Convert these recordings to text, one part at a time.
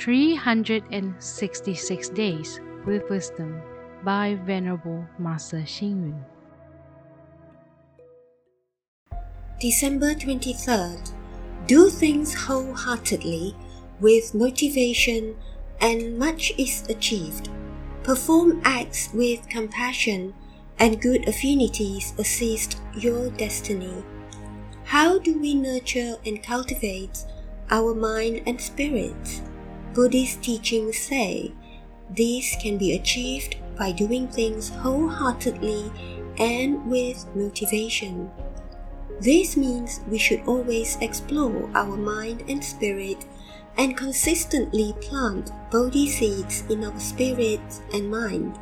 366 Days with Wisdom by Venerable Master Xing Yun. December 23rd. Do things wholeheartedly with motivation, and much is achieved. Perform acts with compassion, and good affinities assist your destiny. How do we nurture and cultivate our mind and spirit? Buddhist teachings say this can be achieved by doing things wholeheartedly and with motivation. This means we should always explore our mind and spirit and consistently plant Bodhi seeds in our spirit and mind.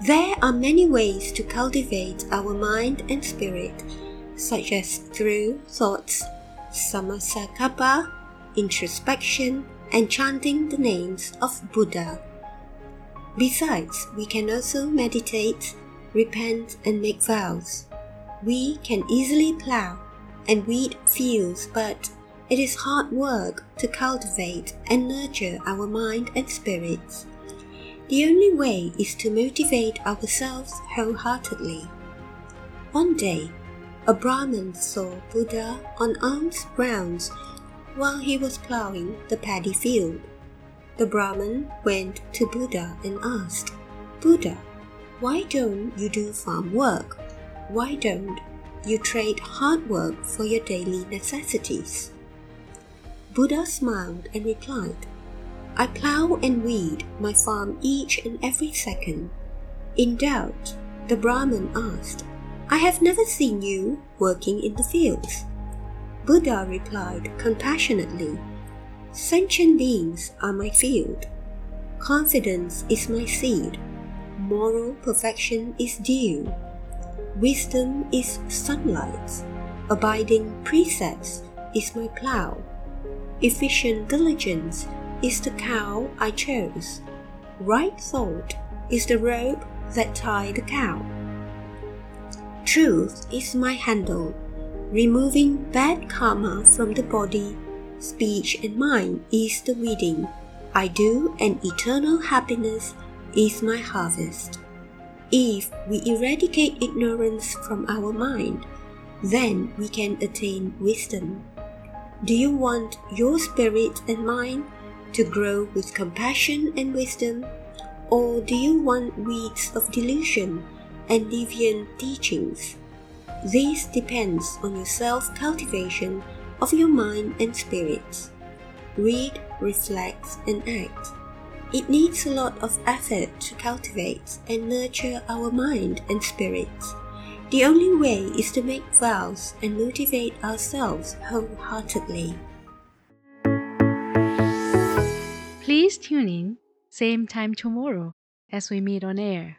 There are many ways to cultivate our mind and spirit, such as through thoughts, samasakapa, introspection, and chanting the names of Buddha. Besides, we can also meditate, repent, and make vows. We can easily plow and weed fields, but it is hard work to cultivate and nurture our mind and spirits. The only way is to motivate ourselves wholeheartedly. One day, a Brahmin saw Buddha on alms grounds while he was plowing the paddy field. The Brahmin went to Buddha and asked, Buddha, why don't you do farm work? Why don't you trade hard work for your daily necessities? Buddha smiled and replied, I plow and weed my farm each and every second. In doubt, the Brahmin asked, I have never seen you working in the fields. Buddha replied compassionately, Sentient beings are my field. Confidence is my seed. Moral perfection is dew. Wisdom is sunlight. Abiding precepts is my plow. Efficient diligence is the cow I chose. Right thought is the rope that tied the cow. Truth is my handle Removing bad karma from the body, speech, and mind is the weeding. I do, and eternal happiness is my harvest. If we eradicate ignorance from our mind, then we can attain wisdom. Do you want your spirit and mind to grow with compassion and wisdom? Or do you want weeds of delusion and deviant teachings? This depends on your self cultivation of your mind and spirit. Read, reflect, and act. It needs a lot of effort to cultivate and nurture our mind and spirit. The only way is to make vows and motivate ourselves wholeheartedly. Please tune in, same time tomorrow as we meet on air.